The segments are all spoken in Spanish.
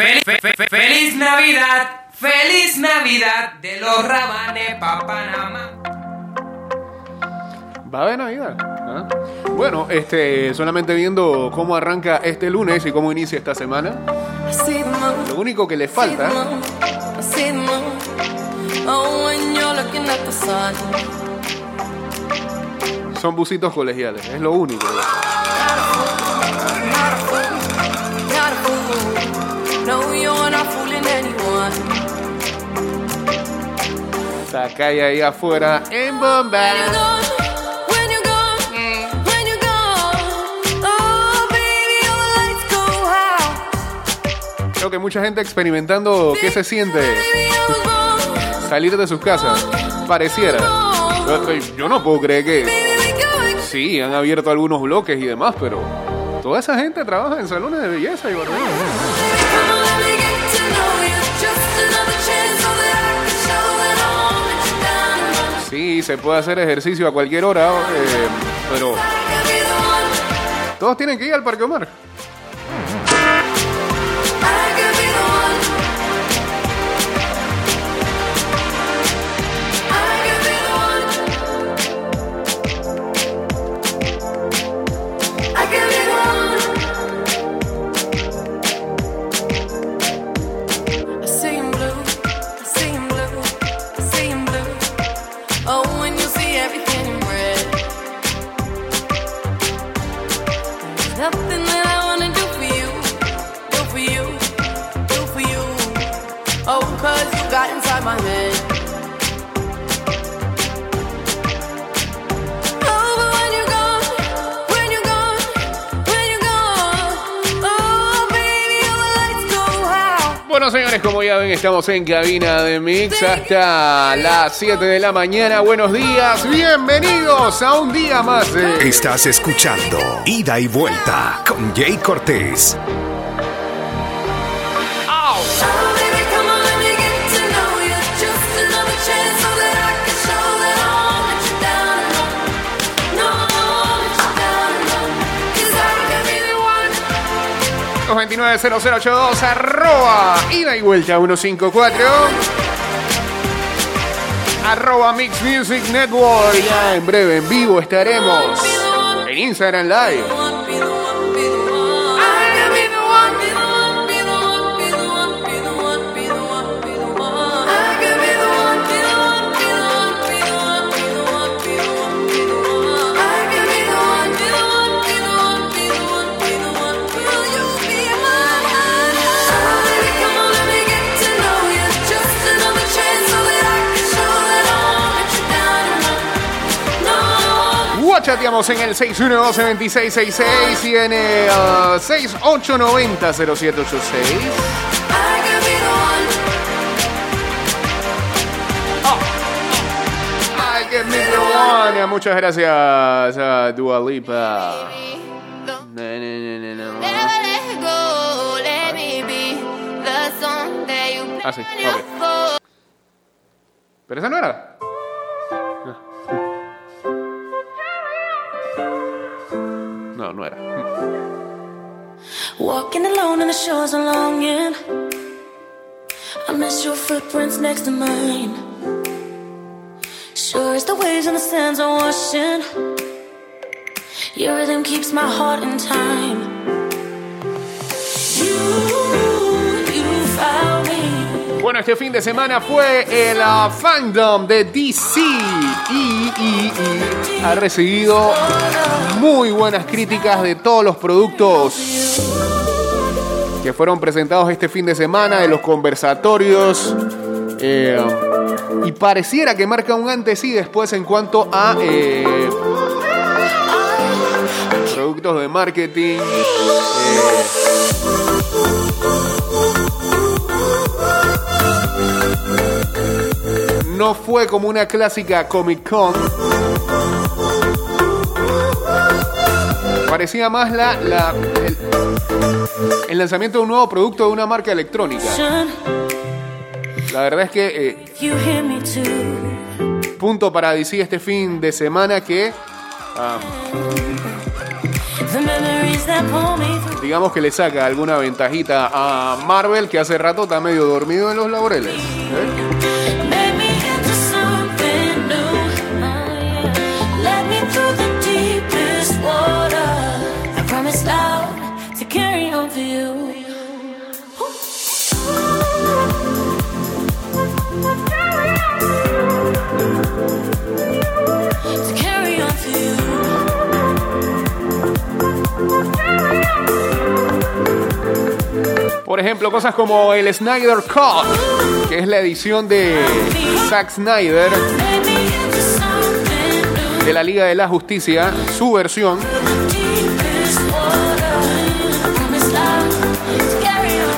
Feliz, fe- fe- feliz Navidad, feliz Navidad de los rabanes pa' Panamá. Va a Navidad. ¿ah? Bueno, este, solamente viendo cómo arranca este lunes y cómo inicia esta semana. Lo único que le falta son busitos colegiales. Es lo único. Esta calle ahí afuera en Bombay. Gone. Oh. Creo que mucha gente experimentando qué se siente salir de sus casas. Pareciera. Yo, no puedo creer que sí, han abierto algunos bloques y demás, pero toda esa gente trabaja en salones de belleza y barbería. Sí, se puede hacer ejercicio a cualquier hora, eh, pero todos tienen que ir al Parque Omar. Como ya ven, estamos en cabina de Mix hasta las 7 de la mañana. Buenos días, bienvenidos a un día más. Estás escuchando Ida y Vuelta con Jay Cortés. 229-0082, arroba ida y vuelta 154. Arroba Mix Music Network. Ya en breve, en vivo estaremos en Instagram Live. No. Guachateamos en el 612-2666 y en el uh, 6890-0786. Ay, que me one. Muchas gracias a Dua Lipa. No, no, no, Ah, sí, play on your ok. phone. Pero esa no era. No, era. Walking alone on the shores of longing. I miss your footprints next to mine. Sure as the waves and the sands are washing. Your rhythm keeps my heart in time. Bueno, este fin de semana fue el uh, fandom de DC y ha recibido muy buenas críticas de todos los productos que fueron presentados este fin de semana, de los conversatorios. eh, y pareciera que marca un antes y después en cuanto a eh, productos de marketing. eh, no fue como una clásica Comic Con. Parecía más la, la- el, el lanzamiento de un nuevo producto de una marca electrónica. La verdad es que eh, punto para DC este fin de semana que ah, digamos que le saca alguna ventajita a Marvel que hace rato está medio dormido en los laureles. ¿eh? Por ejemplo, cosas como el Snyder Cut, que es la edición de Zack Snyder de la Liga de la Justicia, su versión.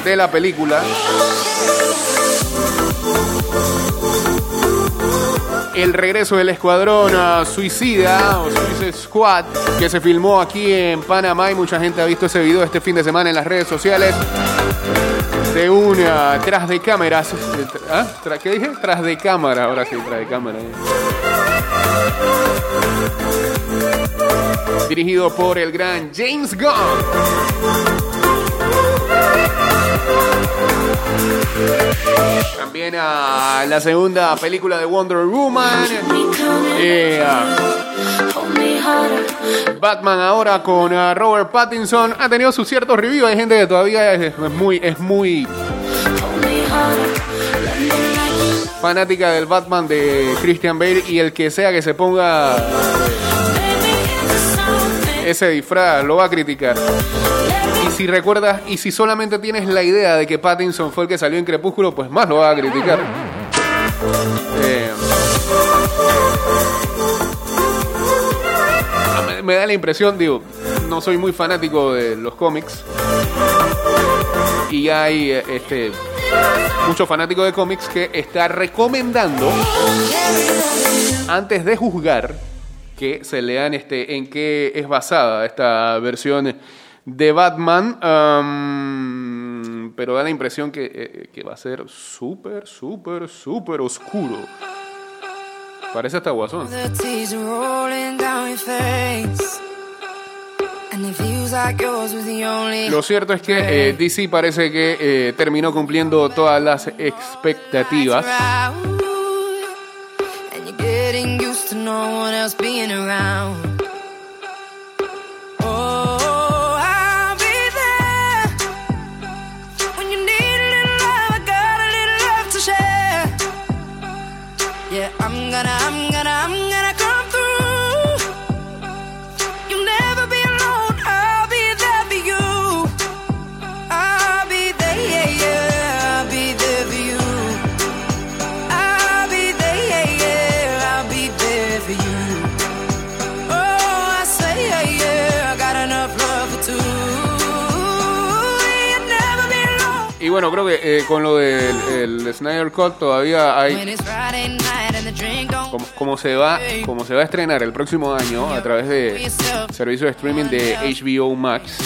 De la película. El regreso del escuadrón ah, suicida o Suicide Squad que se filmó aquí en Panamá y mucha gente ha visto ese video este fin de semana en las redes sociales de una tras de cámaras. ¿ah? ¿Qué dije? Tras de cámara, ahora sí, tras de cámara. Dirigido por el gran James Gunn. También a la segunda película de Wonder Woman. Coming, Eh. Batman ahora con ah, Robert Pattinson. Ha tenido sus ciertos reviews. Hay gente que todavía es, muy, es muy fanática del Batman de Christian Bale. Y el que sea que se ponga ese disfraz lo va a criticar. Si recuerdas, y si solamente tienes la idea de que Pattinson fue el que salió en Crepúsculo, pues más lo va a criticar. Eh, me, me da la impresión, digo, no soy muy fanático de los cómics. Y hay eh, este muchos fanáticos de cómics que está recomendando antes de juzgar que se lean este en qué es basada esta versión de Batman pero da la impresión que, eh, que va a ser súper súper súper oscuro. Parece hasta guasón. Lo cierto es que eh, DC parece que eh, terminó cumpliendo todas las expectativas creo que eh, con lo del el Snyder Cut todavía hay como, como se va como se va a estrenar el próximo año a través de servicio de streaming de HBO Max.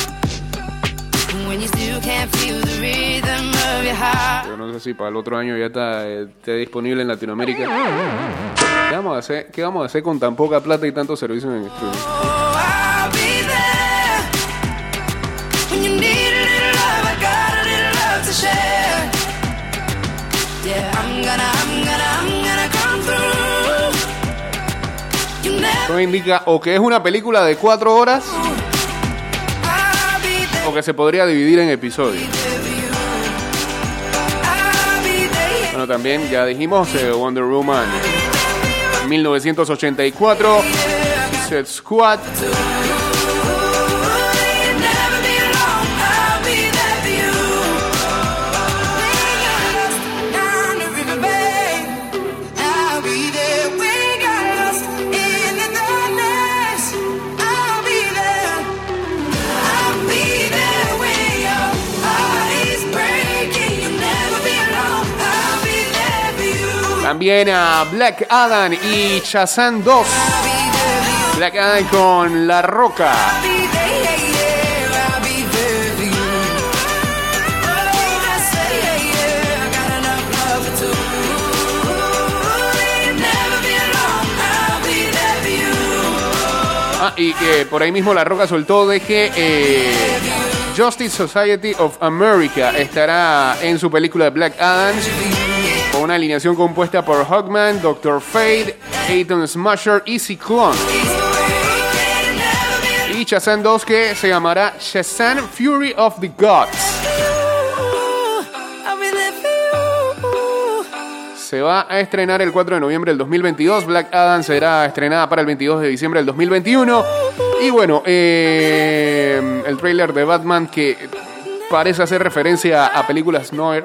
Yo no sé si para el otro año ya está eh, disponible en Latinoamérica. ¿Qué vamos, a hacer, ¿Qué vamos a hacer con tan poca plata y tantos servicios en streaming? Indica o que es una película de cuatro horas o que se podría dividir en episodios. Bueno, también ya dijimos eh, Wonder Woman 1984, Suicide Squad, también a Black Adam y Shazam 2. I'll be there for you. Black Adam con La Roca. Ah, y que por ahí mismo La Roca soltó de que eh, Justice Society of America estará en su película Black Adams una alineación compuesta por Hawkman, Doctor Fate, Atom Smasher y Cyclone. Y Shazam 2 que se llamará Shazam Fury of the Gods. Se va a estrenar el 4 de noviembre del 2022. Black Adam será estrenada para el 22 de diciembre del 2021. Y bueno, eh, el tráiler de Batman que parece hacer referencia a películas noir,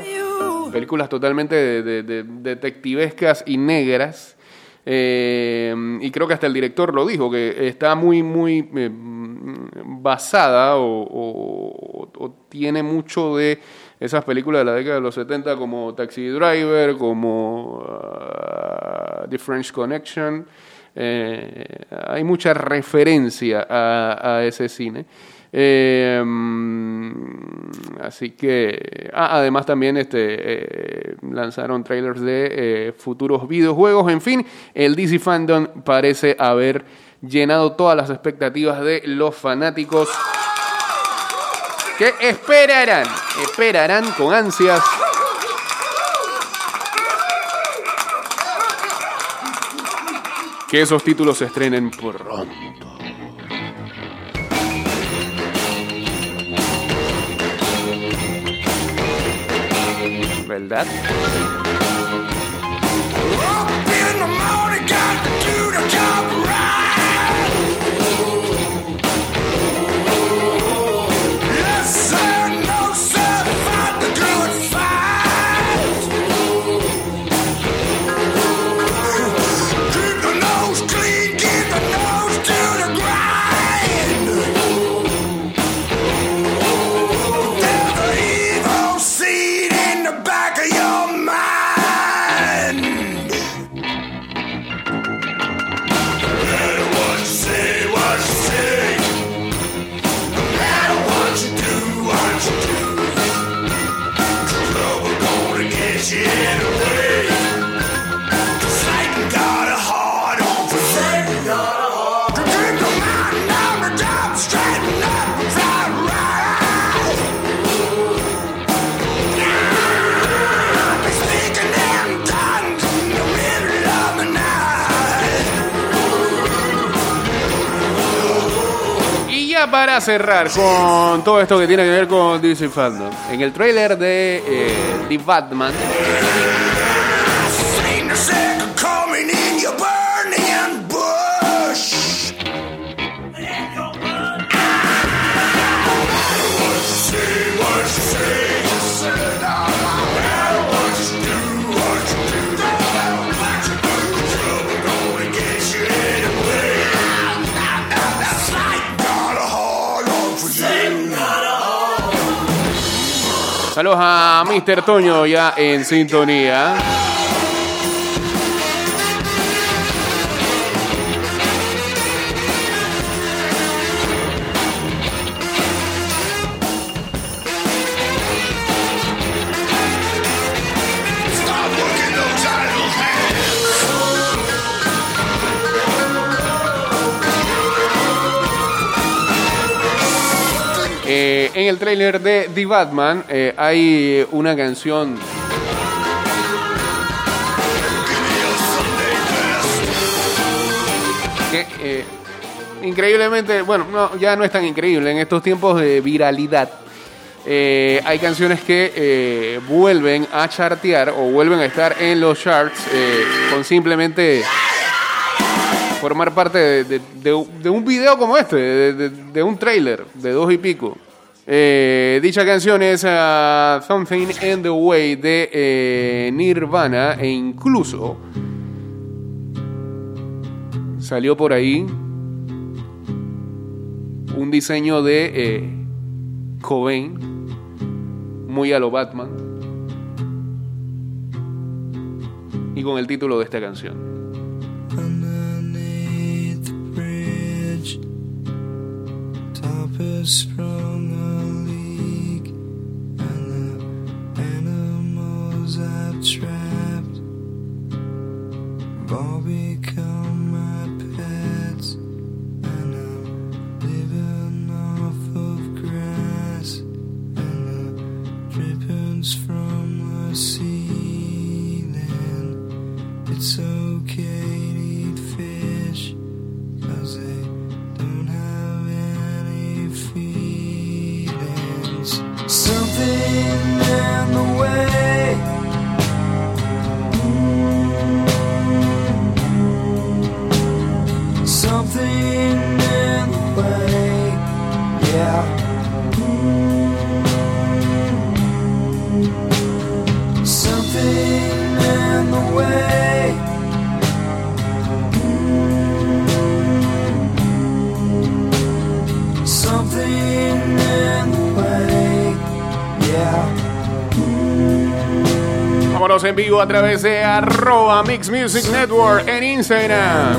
películas totalmente de- de- de- detectivescas y negras. Eh, y creo que hasta el director lo dijo, que está muy, muy eh, basada o, tiene mucho de esas películas de la década de los 70 como Taxi Driver, como ah, The French Connection. Eh, hay mucha referencia a ese cine. Mm, así que, ah, además también este, eh, lanzaron trailers de eh, futuros videojuegos. En fin, el DC Fandom parece haber llenado todas las expectativas de los fanáticos que esperarán, esperarán con ansias que esos títulos se estrenen pronto. ¿Verdad? Para cerrar con todo esto que tiene que ver con DC Fandom, en el trailer de eh, The Batman, saludos a Mr. Toño ya en sintonía. Eh, en el trailer de The Batman eh, hay una canción que eh, increíblemente, bueno, no, ya no es tan increíble en estos tiempos de viralidad. eh, hay canciones que eh, vuelven a chartear o vuelven a estar en los charts eh, con simplemente formar parte de, un video como este, de un trailer de dos y pico. Eh, dicha canción es ah, Something in the Way de eh, Nirvana e incluso salió por ahí un diseño de eh, Cobain, muy a lo Batman, y con el título de esta canción. Purpose from and the animals trapped, all because. Vámonos en vivo a través de arroba Mix Music Network en Instagram.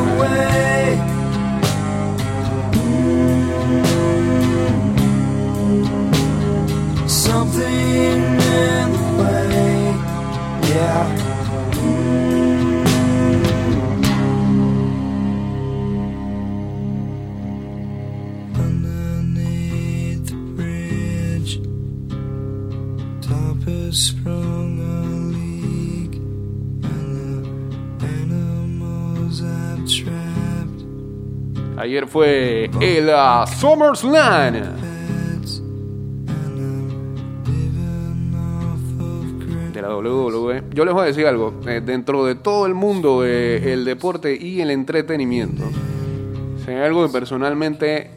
Ayer fue el uh, SummerSlam de la WWE. Yo les voy a decir algo. eh, dentro de todo el mundo del deporte y el entretenimiento, hay algo que personalmente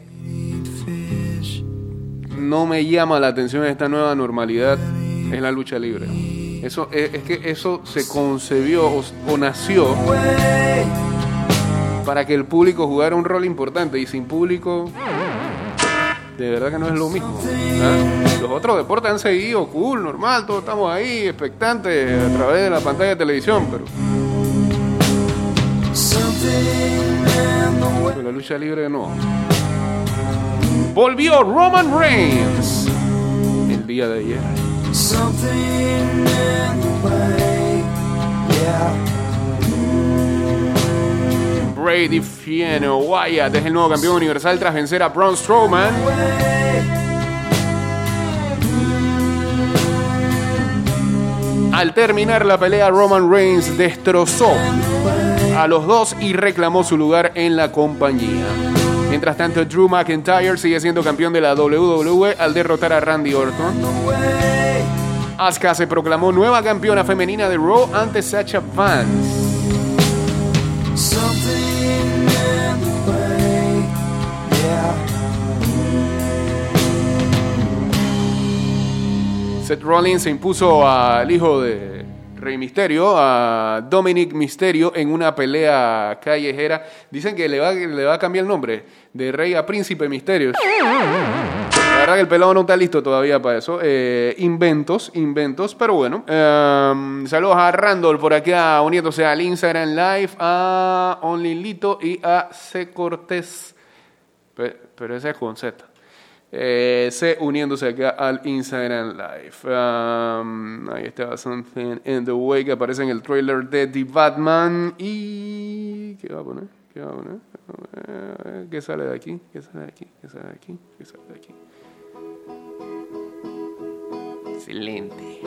no me llama la atención en esta nueva normalidad es la lucha libre. Eso es, es que eso se concebió o nació para que el público jugara un rol importante y sin público de verdad que no es lo mismo. ¿ah? Los otros deportes han seguido cool, normal, todos estamos ahí expectantes a través de la pantalla de televisión, pero, pero la lucha libre no. Volvió Roman Reigns el día de ayer. Brady Fieno Wyatt es el nuevo campeón universal tras vencer a Braun Strowman. Al terminar la pelea, Roman Reigns destrozó a los dos y reclamó su lugar en la compañía. Mientras tanto, Drew McIntyre sigue siendo campeón de la WWE al derrotar a Randy Orton. Asuka se proclamó nueva campeona femenina de Raw ante Sacha Vance. Seth Rollins se impuso al hijo de Rey Misterio, a Dominic Misterio, en una pelea callejera. Dicen que le va, a cambiar el nombre de Rey a Príncipe Misterio. La verdad que el pelado no está listo todavía para eso. Eh, inventos, inventos, pero bueno. Eh, saludos a Randall por acá, uniéndose al Instagram Live, a Only Lito y a C. Cortés. Pe- Pero ese es con Z. Eh, C uniéndose acá al Instagram Live. Um, ahí está Something in the Way que aparece en el trailer de The Batman. Y. ¿Qué va a poner? ¿Qué va a poner? ¿Qué sale de aquí? ¿Qué sale de aquí? ¿Qué sale de aquí? ¿Qué sale de aquí? Excelente.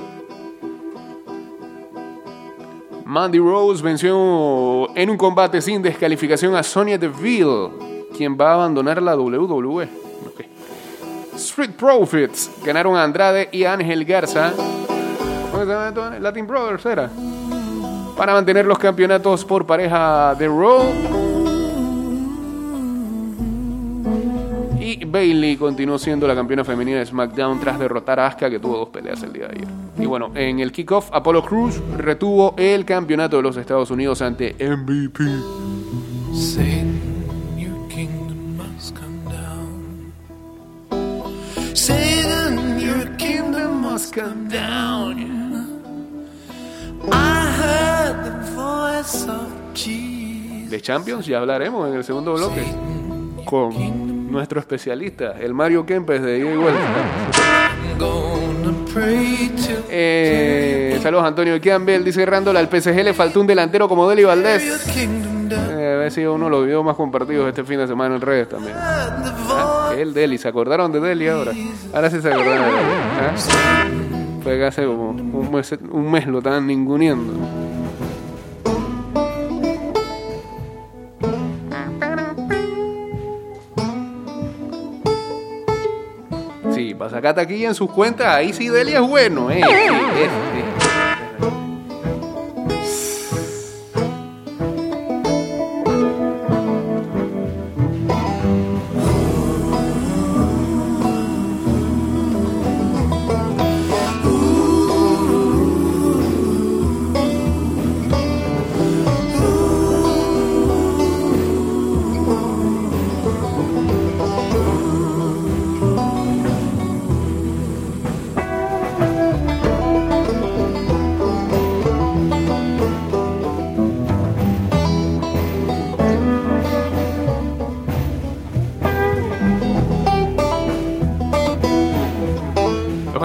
Mandy Rose venció en un combate sin descalificación a Sonya Deville, quien va a abandonar la WWE. Street Profits ganaron a Andrade y Ángel Garza. Latin Brothers era. Para mantener los campeonatos por pareja de Raw. Y Bailey continuó siendo la campeona femenina de SmackDown tras derrotar a Asuka que tuvo dos peleas el día de ayer. Y bueno, en el kickoff, Apollo Cruz retuvo el campeonato de los Estados Unidos ante MVP. Come down. I heard the voice of Jesus. De Champions ya hablaremos en el segundo bloque con nuestro especialista, el Mario Kempes de ida y vuelta. Eh, saludos Antonio Campbell, dice Randall, al PSG le faltó un delantero como Deli Valdés. Eh, debe sido uno de los videos más compartidos este fin de semana en redes también. Ah. El Deli, ¿se acordaron de Deli ahora? Ahora sí se acordaron de Deli. ¿ah? fue hace como un mes, un mes lo estaban ninguneando. Sí, para sacar taquilla en sus cuentas, ahí sí Delia es bueno, eh. Este.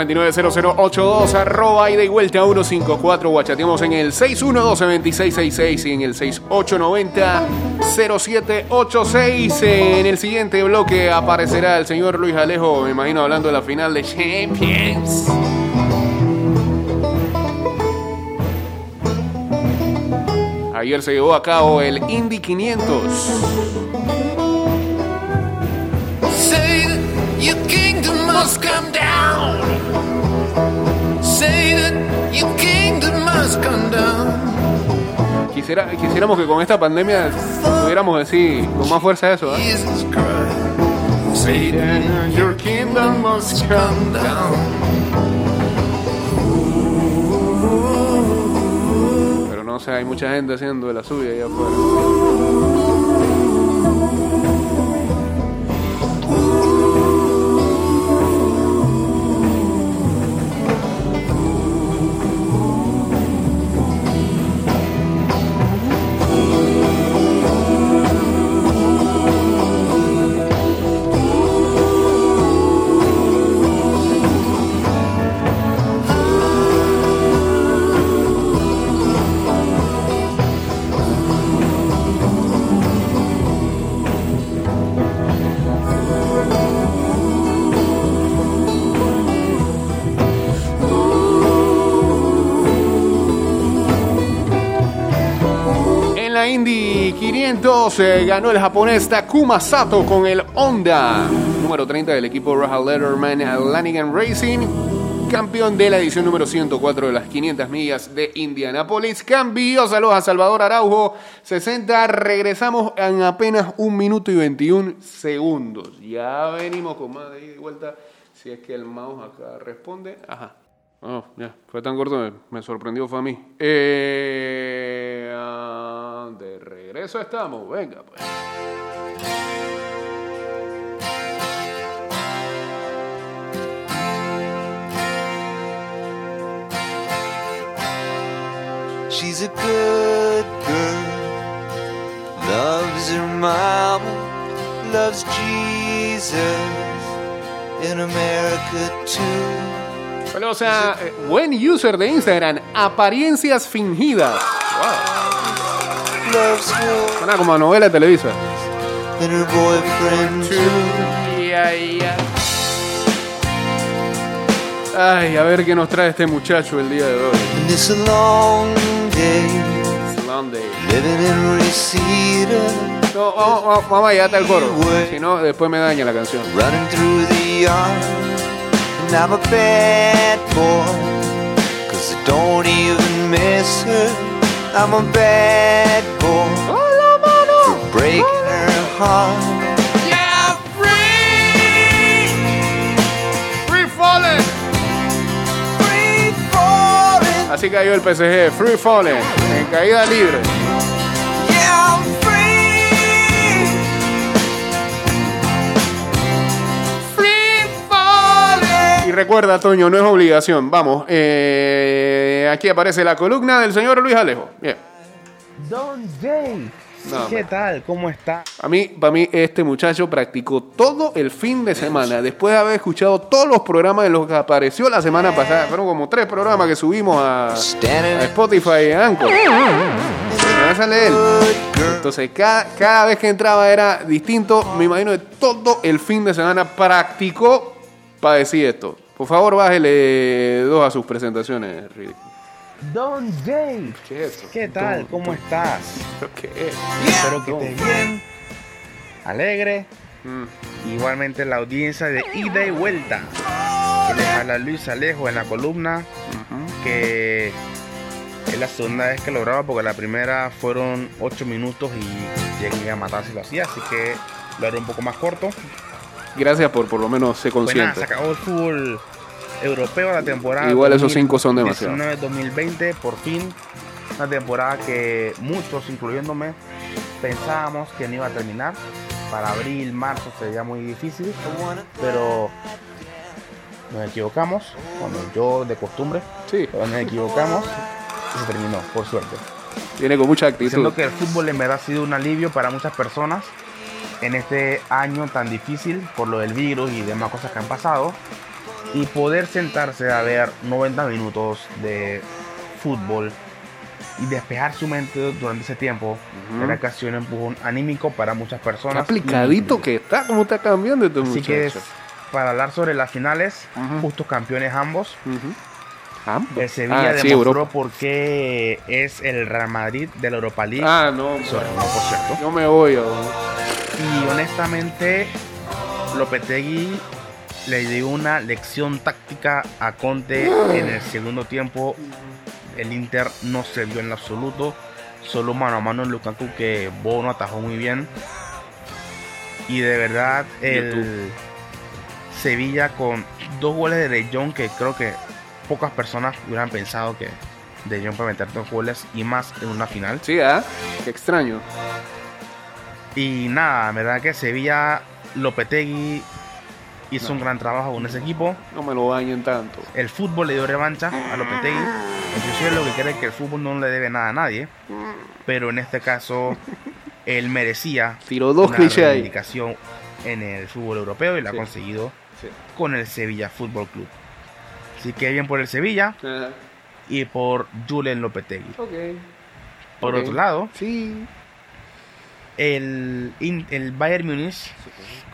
990082, arroba y de vuelta 154, guachateamos en el 612-2666 y en el 6890-0786. En el siguiente bloque aparecerá el señor Luis Alejo, me imagino hablando de la final de Champions. Ayer se llevó a cabo el Indy 500. must come down. Quisiera, quisiéramos que con esta pandemia pudiéramos decir con más fuerza eso ¿eh? Your kingdom must come. Pero no sé, hay mucha gente haciendo de la suya allá afuera. 500 eh, ganó el japonés Takuma Sato con el Honda, número 30 del equipo Rahal Letterman Lanigan Racing, campeón de la edición número 104 de las 500 millas de Indianapolis. Cambio, saludos a Salvador Araujo, 60, regresamos en apenas un minuto y 21 segundos. Ya venimos con más de ida y vuelta, si es que el mouse acá responde. Ajá. Oh, ya, fue tan corto, me, sorprendió, fue a mí. Eh, ah, de regreso estamos, venga pues. She's a good girl, loves her mama, loves Jesus in America too. Saludos a eh, buen user de Instagram, apariencias fingidas. Her Suena como a novela de Televisa. Ay, a ver qué nos trae este muchacho el día de hoy. It's a long day Sunday. living in Reseda, No, vamos, vamos, vamos allá hasta el coro. Si no, después me daña la canción. I'm a bad boy, cause I don't even miss her. I'm a bad boy for breaking her heart. Yeah, free. Free falling. Free falling, Así cayó el PSG, Free Falling, en caída libre. Recuerda, Toño, no es obligación. Vamos, eh, aquí aparece la columna del señor Luis Alejo. Bien. Don Jay, No, ¿qué tal? ¿Cómo está? A mí, para mí, este muchacho practicó todo el fin de semana. Después de haber escuchado todos los programas de los que apareció la semana pasada, fueron como tres programas que subimos a, a Spotify y a Anchor. Sale él. Entonces, cada, cada vez que entraba era distinto. Me imagino que todo el fin de semana practicó para decir esto. Por favor, bájele dos a sus presentaciones, Riddick. Don Jay, ¿Qué es? ¿qué tal? ¿Cómo estás? ¿Qué es? Espero que estés bien, alegre. Mm. Igualmente la audiencia de ida y vuelta. Que les habla Luis Alejo en la columna. Que es la segunda vez que lo grabo porque la primera fueron 8 minutos y llegué a matar si lo hacía. Así que lo haré un poco más corto. Gracias por por lo menos ser Pues consciente. se acabó el fútbol europeo la temporada. Igual esos cinco son demasiados. 2019-2020, por fin. Una temporada que muchos, incluyéndome, pensábamos que no iba a terminar. Para abril, marzo sería muy difícil. Pero nos equivocamos, cuando yo de costumbre, Sí, pero nos equivocamos y se terminó, por suerte. viene con mucha actitud. Siendo que el fútbol en verdad ha sido un alivio para muchas personas en este año tan difícil por lo del virus y demás cosas que han pasado. Y poder sentarse a ver 90 minutos de fútbol y despejar su mente durante ese tiempo era casi un empujón anímico para muchas personas. aplicadito que está, cómo está cambiando este Así que muchacho. para hablar sobre las finales, Ujú. justos campeones. Ambos. El Sevilla Ah, sí, demostró Europa. por qué es el Real Madrid de la Europa League. Ah, no. Sorry, no, por cierto. Yo me voy. Y honestamente, Lopetegui le dio una lección táctica a Conte en el segundo tiempo. El Inter no se vio en absoluto. Solo mano a mano en Lukaku que Bono atajó muy bien. Y de verdad, el Sevilla con dos goles de De Jong que creo que pocas personas hubieran pensado que De Jong puede meter dos goles y más en una final. Sí, ¿ah? Qué extraño. Y nada, en verdad que Sevilla, Lopetegui hizo un gran trabajo con ese equipo. No me lo bañen tanto. El fútbol le dio revancha a Lopetegui. Inclusive lo que cree que el fútbol no le debe nada a nadie. Pero en este caso, él merecía Tiró dos una clichés ahí. reivindicación en el fútbol europeo y la Sí. ha conseguido Sí. con el Sevilla Fútbol Club. Así que bien por el Sevilla Ajá. y por Julen Lopetegui. Por otro lado, Sí. el, el Bayern Múnich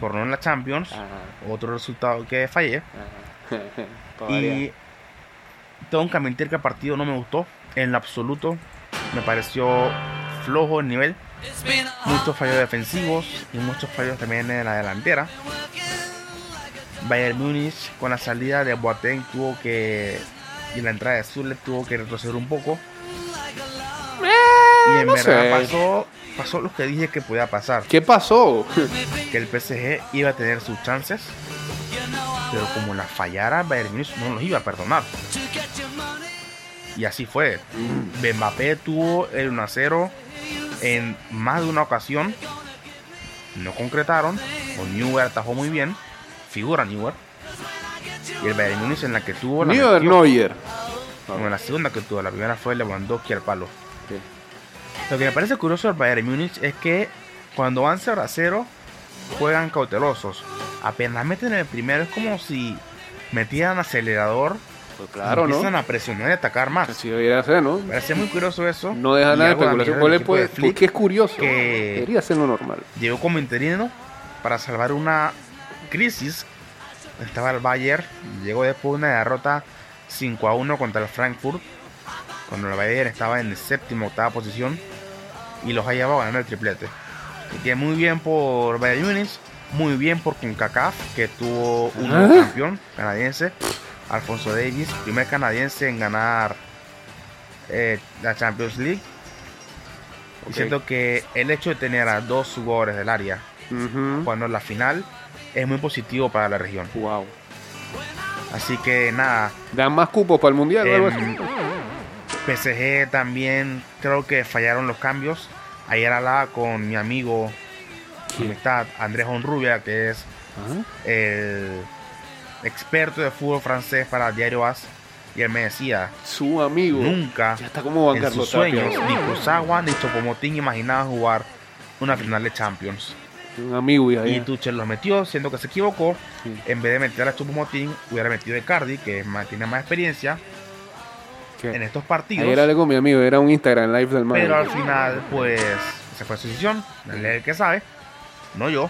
coronó en la Champions. Ajá. Otro resultado que fallé. Y tengo que admitir que el partido no me gustó en lo absoluto. Me pareció flojo el nivel. Muchos fallos defensivos y muchos fallos también en la delantera. Bayern Múnich con la salida de Boateng tuvo que y la entrada de Zule tuvo que retroceder un poco. y en no verdad sé. pasó, pasó lo que dije que podía pasar. ¿Qué pasó? Que el PSG iba a tener sus chances. Pero como la fallara, Bayern Múnich no los iba a perdonar. Y así fue. Mbappé tuvo el 1 a 0 en más de una ocasión. No concretaron. O Neuer atajó muy bien. Figura Neuer. Y el Bayern Múnich en la que tuvo la Neuer metió. Neuer. En la segunda que tuvo. La primera fue Lewandowski al palo. Sí. Lo que me parece curioso del Bayern Múnich es que cuando van 0 a 0 juegan cautelosos. Apenas meten el primero es como si metieran acelerador. Pues claro, y ¿no? empiezan a presionar y atacar más. Así debería ser, ¿no? Me parece muy curioso eso. No deja nada de especulación. del ¿Cuál es, equipo pues, de Flick, porque es curioso. que- Debería ser lo normal. Llegó como interino para salvar una crisis. Estaba el Bayern. Llegó después de una derrota 5 a 1 contra el Frankfurt. Cuando el Bayern estaba en séptima octava posición. Y los ha llevado a ganar el triplete. Y que muy bien por Bayern Múnich. Muy bien por CONCACAF. Que tuvo un ¿Ah? campeón canadiense. Alfonso Davis. Primer canadiense en ganar eh, la Champions League. Y siento que el hecho de tener a dos jugadores del área cuando la final es muy positivo para la región. Wow. Así que nada, ¿Dan más cupos para el mundial así? em, PSG también creo que fallaron los cambios. Ayer hablaba con mi amigo, quien está Andrés Honrubia, que es Ajá. el experto de fútbol francés para Diario As, y él me decía, Su amigo. nunca Ya está como en sus sueños ni Kusawa ni Chopomotín imaginaban jugar una final de Champions. Un amigo ya. Y. Tuchel los metió, siendo que se equivocó. Sí. En vez de meter a Chupomotín, hubiera metido a Icardi, que más- tiene más experiencia ¿Qué? en estos partidos. Ayer hablé con mi amigo, era un Instagram live del man. pero al final, pues, se fue a su decisión. Él es el que sabe, no yo.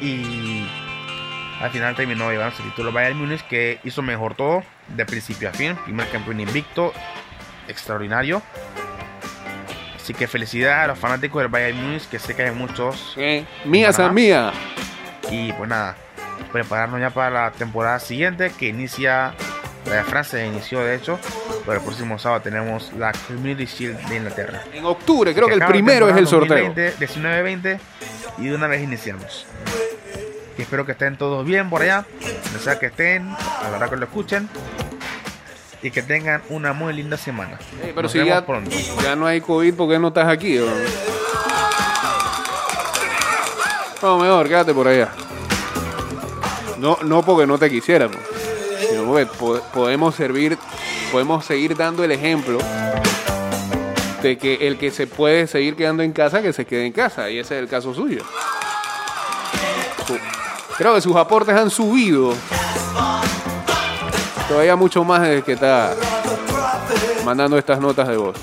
Y al final terminó llevándose el título Bayern Múnich, que hizo mejor todo, de principio a fin. Primer campeón invicto, extraordinario. Así que felicidades a los fanáticos del Bayern Múnich, que sé que hay muchos. Eh, Mía. San Mía. Y pues nada, prepararnos ya para la temporada siguiente que inicia, la de Francia inició de hecho, pero el próximo sábado tenemos la Community Shield de Inglaterra. En octubre, creo que el primero es el sorteo. 2020, 19-20 y de una vez iniciamos. Y espero que estén todos bien por allá, donde sea que estén, a la hora que lo escuchen. Y que tengan una muy linda semana. Pero Nos si vemos ya, pronto. ya no hay COVID, ¿por qué no estás aquí? bro? No, mejor, quédate por allá. No, no porque no te quisiéramos, sino porque po- podemos servir, podemos seguir dando el ejemplo de que el que se puede seguir quedando en casa, que se quede en casa, y ese es el caso suyo. Su- Creo que sus aportes han subido todavía mucho más desde que está mandando estas notas de voz.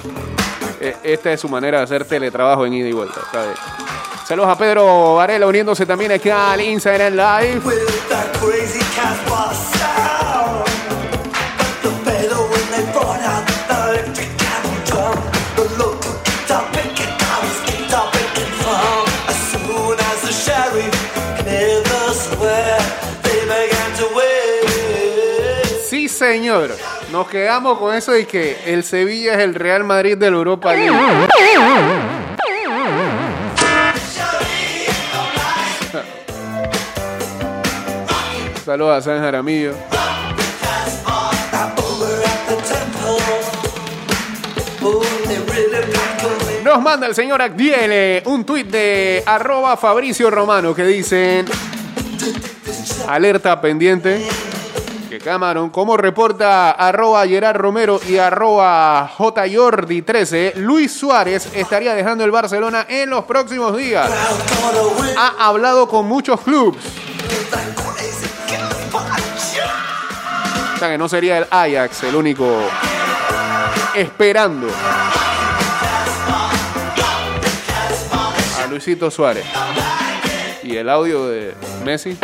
E- Esta es su manera de hacer teletrabajo en ida y vuelta. Saludos a Pedro Varela uniéndose también aquí al Instagram Live. Señor. Nos quedamos con eso de que el Sevilla es el Real Madrid de la Europa League. Saludos a San Jaramillo. Nos manda el señor Agdiele un tuit de arroba Fabricio Romano que dicen alerta pendiente que Cameron, como reporta arroba Gerard Romero y arroba JJordi13, Luis Suárez estaría dejando el Barcelona en los próximos días. Ha hablado con muchos clubes. O sea que no sería el Ajax el único esperando a Luisito Suárez. Y el audio de Messi.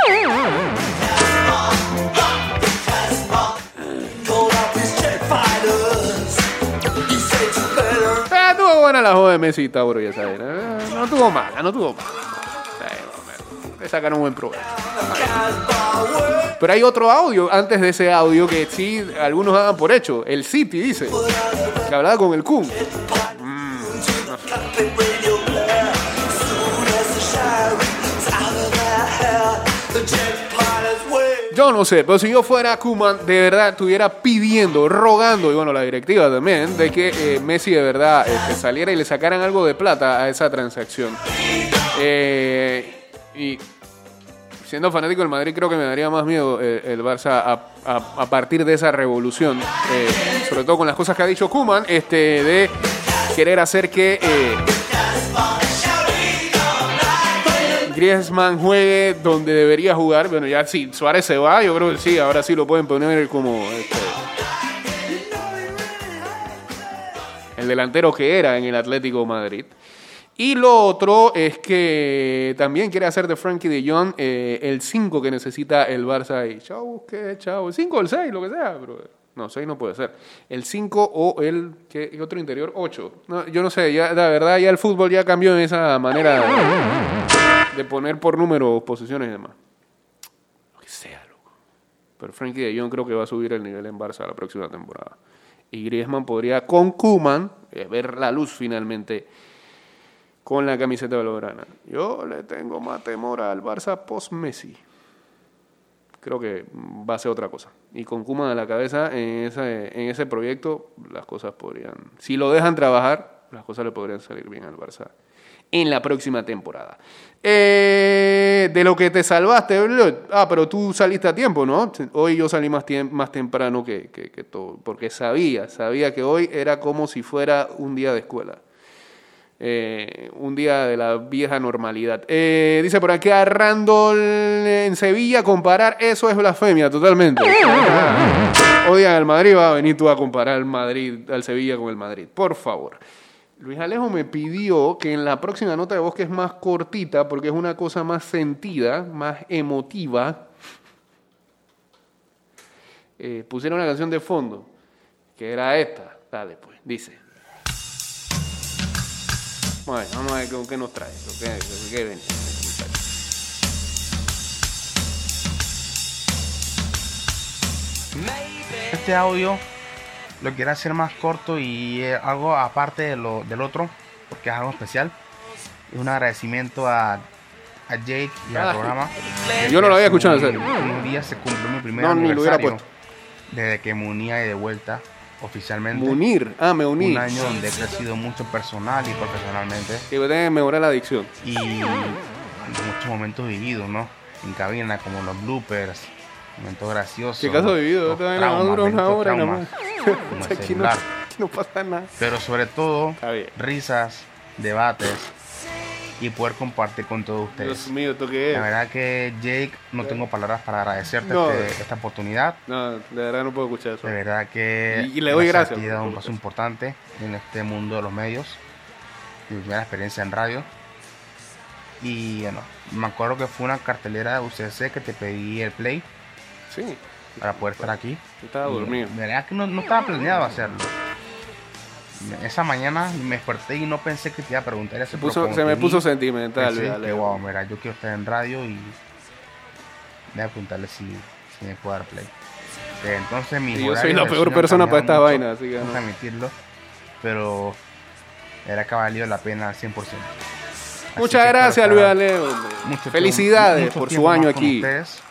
Buena la joda de Messi y Tauro. Eh, No tuvo mala, no tuvo mala. Le sacaron un buen provecho. Pero hay otro audio antes de ese audio que sí algunos daban por hecho. El City dice que hablaba con el Kun. Yo no sé, pero si yo fuera Kuman, de verdad estuviera pidiendo, rogando, y bueno, la directiva también, de que eh, Messi de verdad este, saliera y le sacaran algo de plata a esa transacción. Eh, y siendo fanático del Madrid, creo que me daría más miedo eh, el Barça a, a- partir de esa revolución, sobre todo con las cosas que ha dicho Kuman, este, de querer hacer que. Griezmann juegue donde debería jugar. Bueno, ya si Suárez se va, yo creo que sí, ahora sí lo pueden poner como este, el delantero que era en el Atlético de Madrid. Y lo otro es que también quiere hacer de Frankie de Jong eh, el 5 que necesita el Barça. Y chao, ¿qué? Chao. El 5 o el 6, lo que sea. Pero, no, 6 no puede ser. El 5 o el ¿qué? ¿qué otro interior, 8. No, yo no sé, ya, la verdad ya el fútbol ya cambió en esa manera de poner por número posiciones y demás. Lo que sea, loco. Pero Frankie de Jong creo que va a subir el nivel en Barça la próxima temporada. Y Griezmann podría, con Kuman, eh, ver la luz finalmente con la camiseta blaugrana. Yo le tengo más temor al Barça post-Messi. Creo que va a ser otra cosa. Y con Kuman a la cabeza en en ese proyecto, las cosas podrían... Si lo dejan trabajar, las cosas le podrían salir bien al Barça en la próxima temporada. Eh, de lo que te salvaste. Ah, pero tú saliste a tiempo, ¿no? Hoy yo salí más, temprano que todo, porque sabía, sabía que hoy era como si fuera un día de escuela. Eh, un día de la vieja normalidad. Eh, dice por aquí a Randall en Sevilla, comparar eso es blasfemia, totalmente. Odian al Madrid, va a venir tú a comparar al Madrid, al Sevilla con el Madrid. Por favor. Luis Alejo me pidió que en la próxima nota de voz, que es más cortita, porque es una cosa más sentida, más emotiva, eh, pusiera una canción de fondo, que era esta. Dale, pues, dice. Bueno, vamos a ver con qué nos trae. qué- qué muchachos. Este audio lo quiero hacer más corto y eh, algo aparte de lo, del otro, porque es algo especial. Es un agradecimiento a, a Jake y al Ay. programa. Yo no lo había escuchado, en Hace serio. Un día se cumplió mi primer No, ni lo hubiera aniversario desde que me unía y de vuelta oficialmente. Munir. Ah, me uní. Un año donde he crecido mucho personal y profesionalmente Que voy a tener que mejorar la adicción. y muchos momentos vividos, ¿no? En cabina, como los bloopers, momentos graciosos. Acaso he vivido, una hora nada traumas, más. Aquí no, celular. aquí no pasa nada. Pero sobre todo, risas, debates y poder compartir con todos ustedes. Dios mío, ¿esto qué La es? verdad que Jake, no tengo palabras para agradecerte No. este- esta oportunidad. No, de verdad no puedo escuchar eso. De verdad que Y- y le doy gracias dado un paso importante en este mundo de los medios. Mi primera experiencia en radio. Y bueno, me acuerdo que fue una cartelera de UCC que te pedí el play Sí, para poder estar aquí. estaba dormido. De verdad que no, no estaba planeado hacerlo. Esa mañana me desperté y no pensé que te iba a preguntar eso. Se, puso- me puso sentimental. pensé dale. que, wow, mira, yo quiero estar en radio y voy a preguntarle si, si me puede dar play. Eh, Entonces mi yo soy la peor persona para esta mucho, vaina, así que no transmitirlo, pero era que ha valido la pena al 100%. Así Muchas gracias, Luis estar Ale. hombre. mucho Felicidades tiempo- por su año aquí. ustedes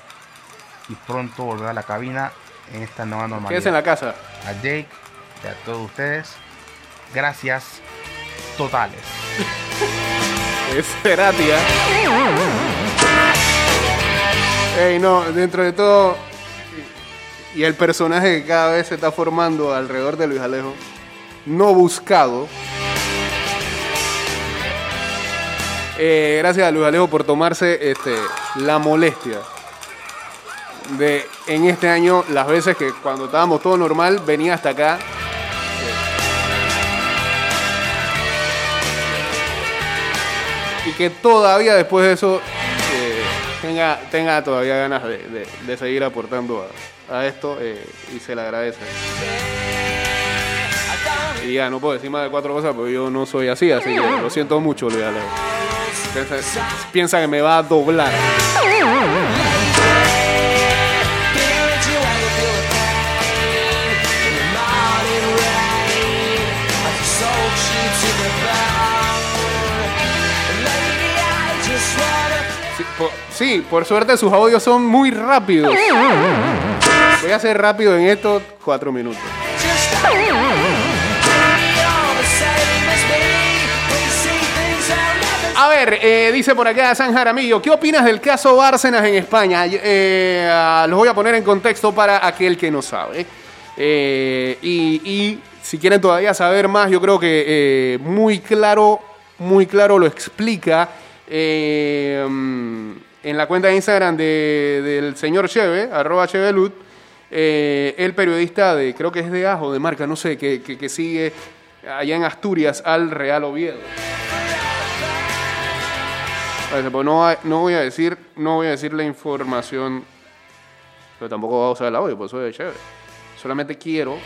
y pronto volver a la cabina en esta nueva normalidad Quédese en la casa. a Jake y a todos ustedes. Gracias totales. Es Cerati, ¿eh? Ey, no, dentro de todo. Y el personaje que cada vez se está formando alrededor de Luis Alejo, no buscado. Eh, gracias a Luis Alejo por tomarse este, la molestia de en este año, las veces que cuando estábamos todo normal, venía hasta acá. y que todavía después de eso eh, tenga, tenga todavía ganas de, de- de seguir aportando a, esto eh, y se le agradece. Y ya, no puedo decir más de cuatro cosas porque yo no soy así, así que lo siento mucho, Luis Alejo. Piensa que me va a doblar. Sí por, suerte sus audios son muy rápidos. Voy a ser rápido en estos cuatro minutos. A ver, eh, dice por acá San Jaramillo, ¿qué opinas del caso Bárcenas en España? Eh, ah, los voy a poner en contexto para aquel que no sabe. Eh, y, si quieren todavía saber más, yo creo que eh, muy claro, muy claro lo explica eh, en la cuenta de Instagram de- del señor Cheve, arroba Chevelut, el periodista de, creo que es de Ajo, de marca, no sé, que, sigue allá en Asturias al Real Oviedo. Pues no, voy a decir, no voy a decir la información, pero tampoco voy a usar el audio, pues soy de chévere. Solamente quiero.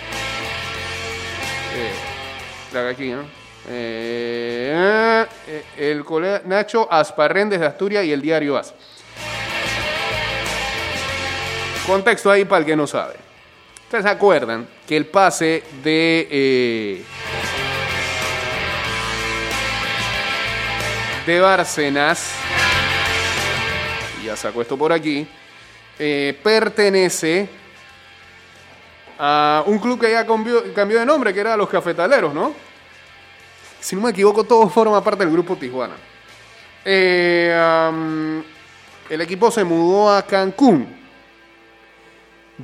Eh, aquí, ¿no? Eh, eh, el colega Nacho Asparrén desde Asturias y el diario As. Contexto ahí para el que no sabe. Ustedes se acuerdan que el pase de. eh, de Bárcenas, ya saco esto por aquí, eh, pertenece un club que ya cambió, cambió de nombre, que era los Cafetaleros, ¿no? Si no me equivoco, todo forma parte del grupo Tijuana. Eh, el equipo se mudó a Cancún.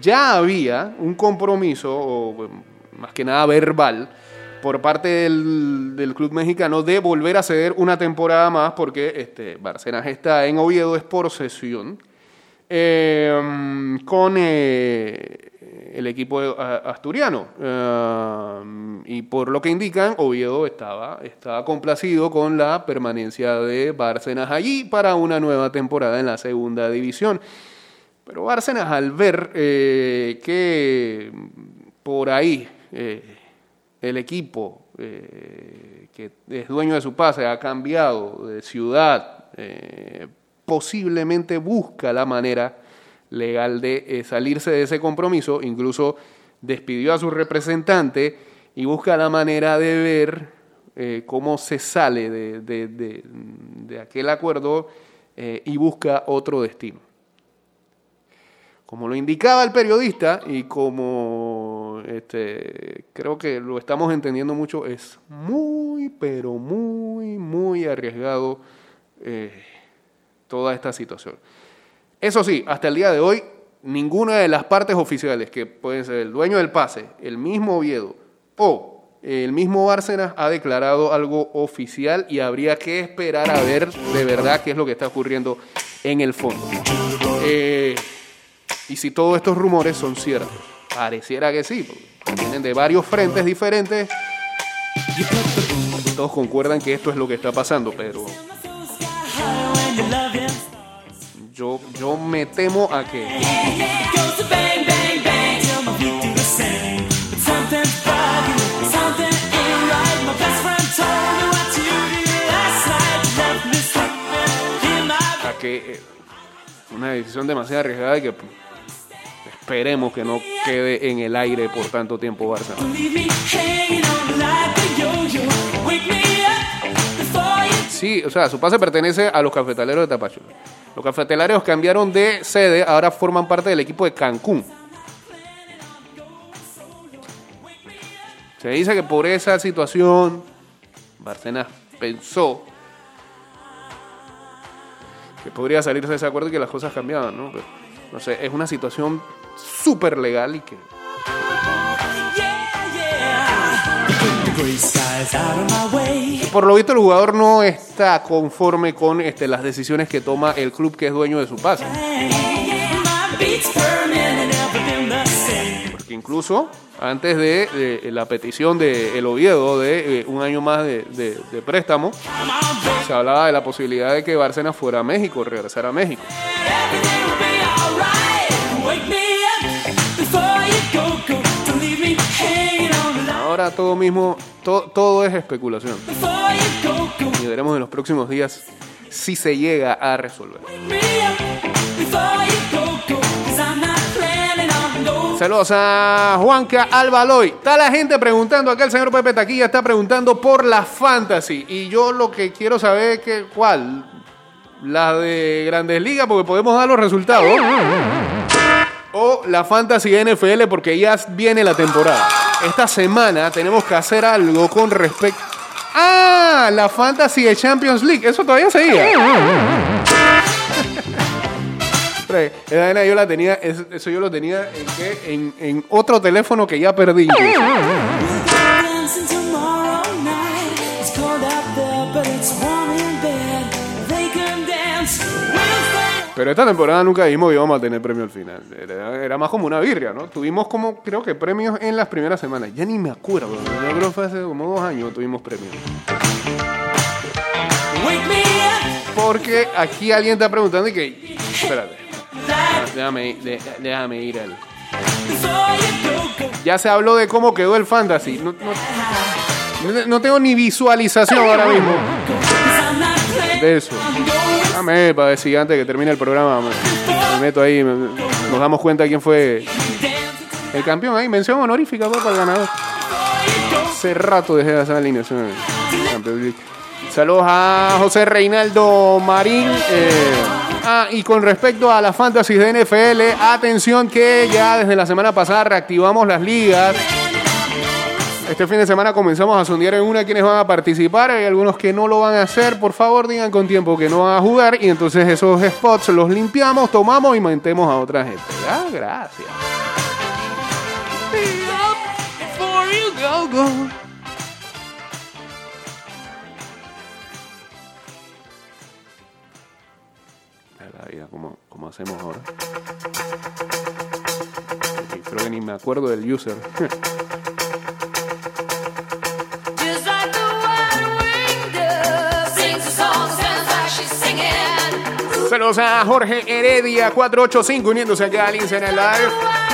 Ya había un compromiso, más que nada verbal, por parte del, club mexicano de volver a ceder una temporada más porque este, está en Oviedo, es por sesión, eh, con eh, el equipo asturiano. Eh, y por lo que indican, Oviedo estaba, estaba complacido con la permanencia de Bárcenas allí para una nueva temporada en la segunda división. Pero Bárcenas al ver eh, que por ahí eh, el equipo eh, que es dueño de su pase ha cambiado de ciudad, posiblemente busca la manera legal de eh, salirse de ese compromiso, incluso despidió a su representante y busca la manera de ver eh, cómo se sale de, de- de- aquel acuerdo eh, y busca otro destino. Como lo indicaba el periodista y como este, creo que lo estamos entendiendo mucho, es muy, pero muy, muy arriesgado toda esta situación. Eso sí, hasta el día de hoy, ninguna de las partes oficiales, que pueden ser el dueño del pase, el mismo Oviedo o el mismo Bárcenas, ha declarado algo oficial y habría que esperar a ver de verdad qué es lo que está ocurriendo en el fondo. Eh, y si todos estos rumores son ciertos. Pareciera que sí, porque vienen de varios frentes diferentes. Todos concuerdan que esto es lo que está pasando, pero yo, yo me temo a que a que eh, una decisión demasiado arriesgada y que esperemos que no quede en el aire por tanto tiempo Barcelona. Sí, o sea, su pase pertenece a los cafetaleros de Tapachula. Los cafetaleros cambiaron de sede, ahora forman parte del equipo de Cancún. Se dice que por esa situación, Barcenas pensó que podría salirse de ese acuerdo y que las cosas cambiaban, ¿no? No sé, es una situación súper legal y que por lo visto el jugador no está conforme con este, las decisiones que toma el club que es dueño de su pase. Porque incluso antes de, de la petición de el Oviedo de eh, un año más de, de- de préstamo, se hablaba de la posibilidad de que Bárcenas fuera a México, regresara a México. Ahora todo mismo, to- todo es especulación. Y veremos en los próximos días si se llega a resolver. Saludos a Juanca Albaloy. Está la gente preguntando, acá el señor Pepe Taquilla está preguntando por la fantasy. Y yo lo que quiero saber es que, ¿cuál? La de Grandes Ligas, porque podemos dar los resultados. O la fantasy NFL, porque ya viene la temporada. Esta semana tenemos que hacer algo con respecto... Ah, la fantasy de Champions League. Eso todavía seguía. Esa yo la tenía, es- eso yo lo tenía en, qué? en, en otro teléfono que ya perdí. Pero esta temporada nunca dijimos que íbamos a tener premio al final. Era, era más como una birria, ¿no? Tuvimos como, creo que premios en las primeras semanas. Ya ni me acuerdo. Yo creo que fue hace como dos años tuvimos premios. Porque aquí alguien está preguntando y que... Espérate. Déjame, de- déjame ir al... Ya se habló de cómo quedó el fantasy. No, no- no- no tengo ni visualización ahora mismo de eso. Déjame para decir antes que termine el programa. Me, me meto ahí, nos damos cuenta quién fue el campeón ahí. Mención honorífica para el ganador. Hace rato dejé de hacer alineación Champions League. Saludos a José Reinaldo Marín. eh, ah, y con respecto a las fantasy de NFL, atención que ya desde la semana pasada reactivamos las ligas. Este fin de semana comenzamos a sondear en una quienes van a participar. Hay algunos que no lo van a hacer. Por favor, digan con tiempo que no van a jugar. Y entonces esos spots los limpiamos, tomamos y metemos a otra gente. Ah, gracias. La vida, ¿cómo, cómo hacemos ahora? Y Creo que ni me acuerdo del user. Saludos a Jorge Heredia 485 uniéndose acá al Instagram Live.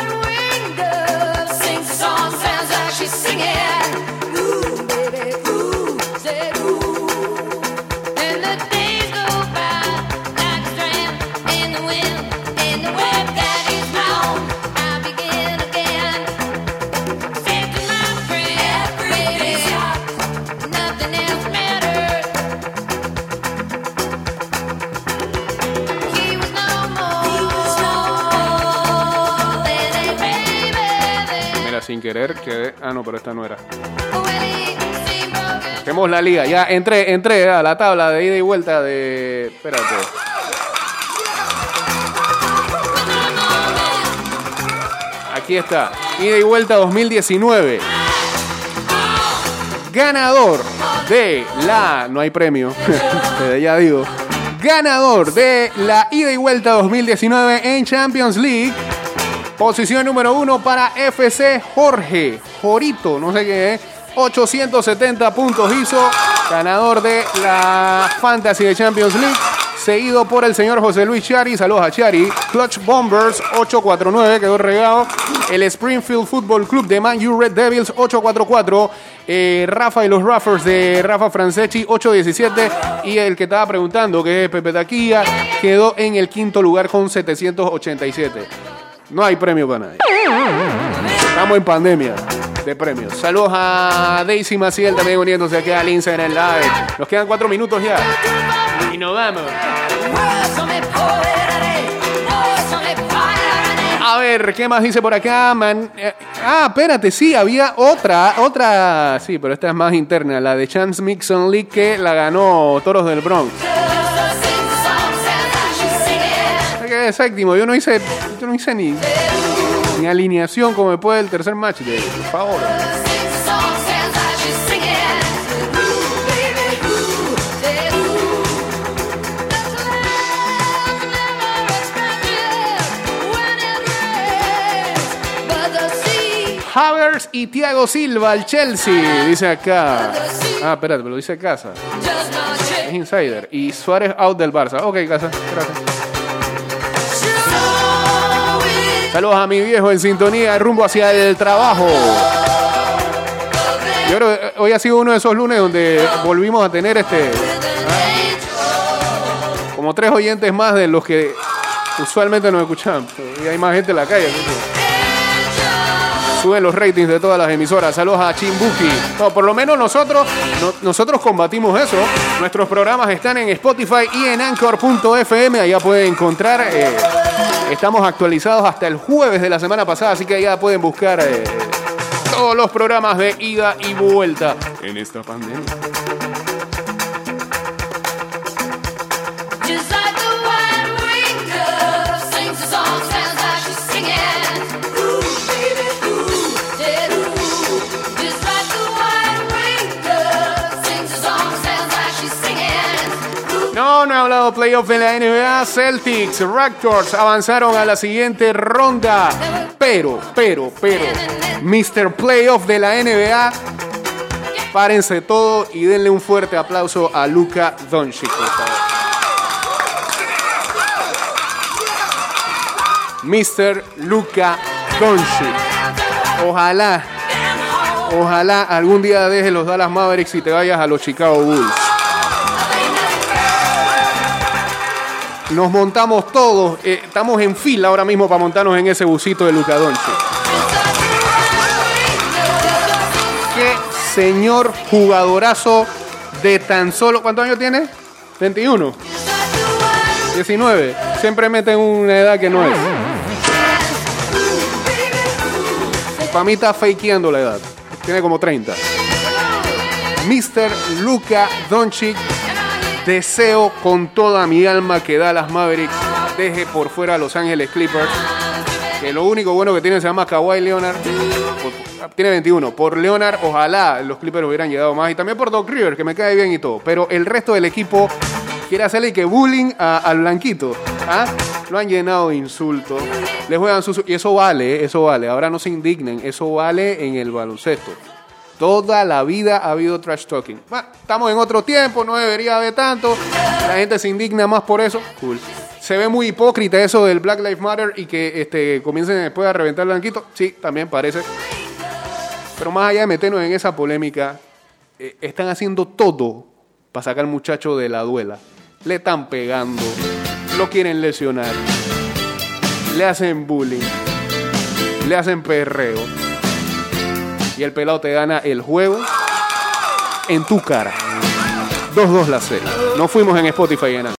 Querer quedé. Ah, no, pero esta no era. Tenemos la liga. Ya entré, entré a la tabla de ida y vuelta de. Espérate. Aquí está. Ida y vuelta 2019. Ganador de la. No hay premio. Ya digo. Ganador de la ida y vuelta 2019 en Champions League. Posición número uno para FC Jorge. Jorito, no sé qué es. 870 puntos hizo. Ganador de la Fantasy de Champions League. Seguido por el señor José Luis Chari. Saludos a Chari. Clutch Bombers 849 quedó regado. El Springfield Football Club de Man U Red Devils 844. Eh, Rafa y los Raffers de Rafa Franceschi 817. Y el que estaba preguntando, que es Pepe Taquilla, quedó en el quinto lugar con 787. No hay premio para nadie. Estamos en pandemia de premios. Saludos a Daisy Maciel también uniéndose aquí al Instagram Live. Nos quedan cuatro minutos ya. Y nos vamos. A ver, ¿qué más dice por acá? Man? Eh, ah, espérate, sí, había otra, otra, sí, pero esta es más interna, la de Chance Mixon League que la ganó Toros del Bronx. Es séptimo, yo no hice, yo no hice ni, ni alineación como después del tercer match, de, por favor. Havers y Thiago Silva, el Chelsea, dice acá. Ah, espérate, me lo dice Casa. Es insider. Y Suárez out del Barça. Ok, Casa, gracias. Saludos a mi viejo en sintonía, rumbo hacia el trabajo. Yo creo que hoy ha sido uno de esos lunes donde volvimos a tener este. ah, Como tres oyentes más de los que usualmente nos escuchan. Y hay más gente en la calle. que- Suben los ratings de todas las emisoras. Saludos a Chimbuki. No, por lo menos nosotros, no- nosotros combatimos eso. Nuestros programas están en Spotify y en Anchor.fm. Allá pueden encontrar. eh, estamos actualizados hasta el jueves de la semana pasada, así que allá pueden buscar eh, todos los programas de ida y vuelta en esta pandemia. No, he hablado playoff de la NBA. Celtics, Raptors avanzaron a la siguiente ronda. Pero, pero, pero, Mr. Playoff de la NBA. Párense todo y denle un fuerte aplauso a Luka Doncic, por. Mr. Luka Doncic. Ojalá, ojalá algún día dejes los Dallas Mavericks y te vayas a los Chicago Bulls. Nos montamos todos, eh, estamos en fila ahora mismo para montarnos en ese busito de Luka Doncic. Qué señor jugadorazo de tan solo. ¿Cuántos años tiene? 21. 19. Siempre meten una edad que no es. Para mí está fakeando la edad. Tiene como 30. Mr. Luka Doncic. Deseo con toda mi alma que Dallas Mavericks deje por fuera a Los Ángeles Clippers. Que lo único bueno que tiene se llama Kawhi Leonard. Tiene 21. Por Leonard, ojalá los Clippers hubieran llegado más. Y también por Doc River, que me cae bien y todo. Pero el resto del equipo quiere hacerle que bullying al blanquito. ¿ah? Lo han llenado de insultos. Le juegan sus... Y eso vale, eso vale. Ahora no se indignen. Eso vale en el baloncesto. Toda la vida ha habido trash talking. Bueno, estamos en otro tiempo, no debería haber tanto. La gente se indigna más por eso. Cool. Se ve muy hipócrita eso del Black Lives Matter y que este, comiencen después a reventar el blanquito. Sí, también parece. Pero más allá de meternos en esa polémica, eh, están haciendo todo para sacar al muchacho de la duela. Le están pegando, lo quieren lesionar, le hacen bullying, le hacen perreo. Y el pelado te gana el juego en tu cara. 2-2 la serie. No fuimos en Spotify en nada.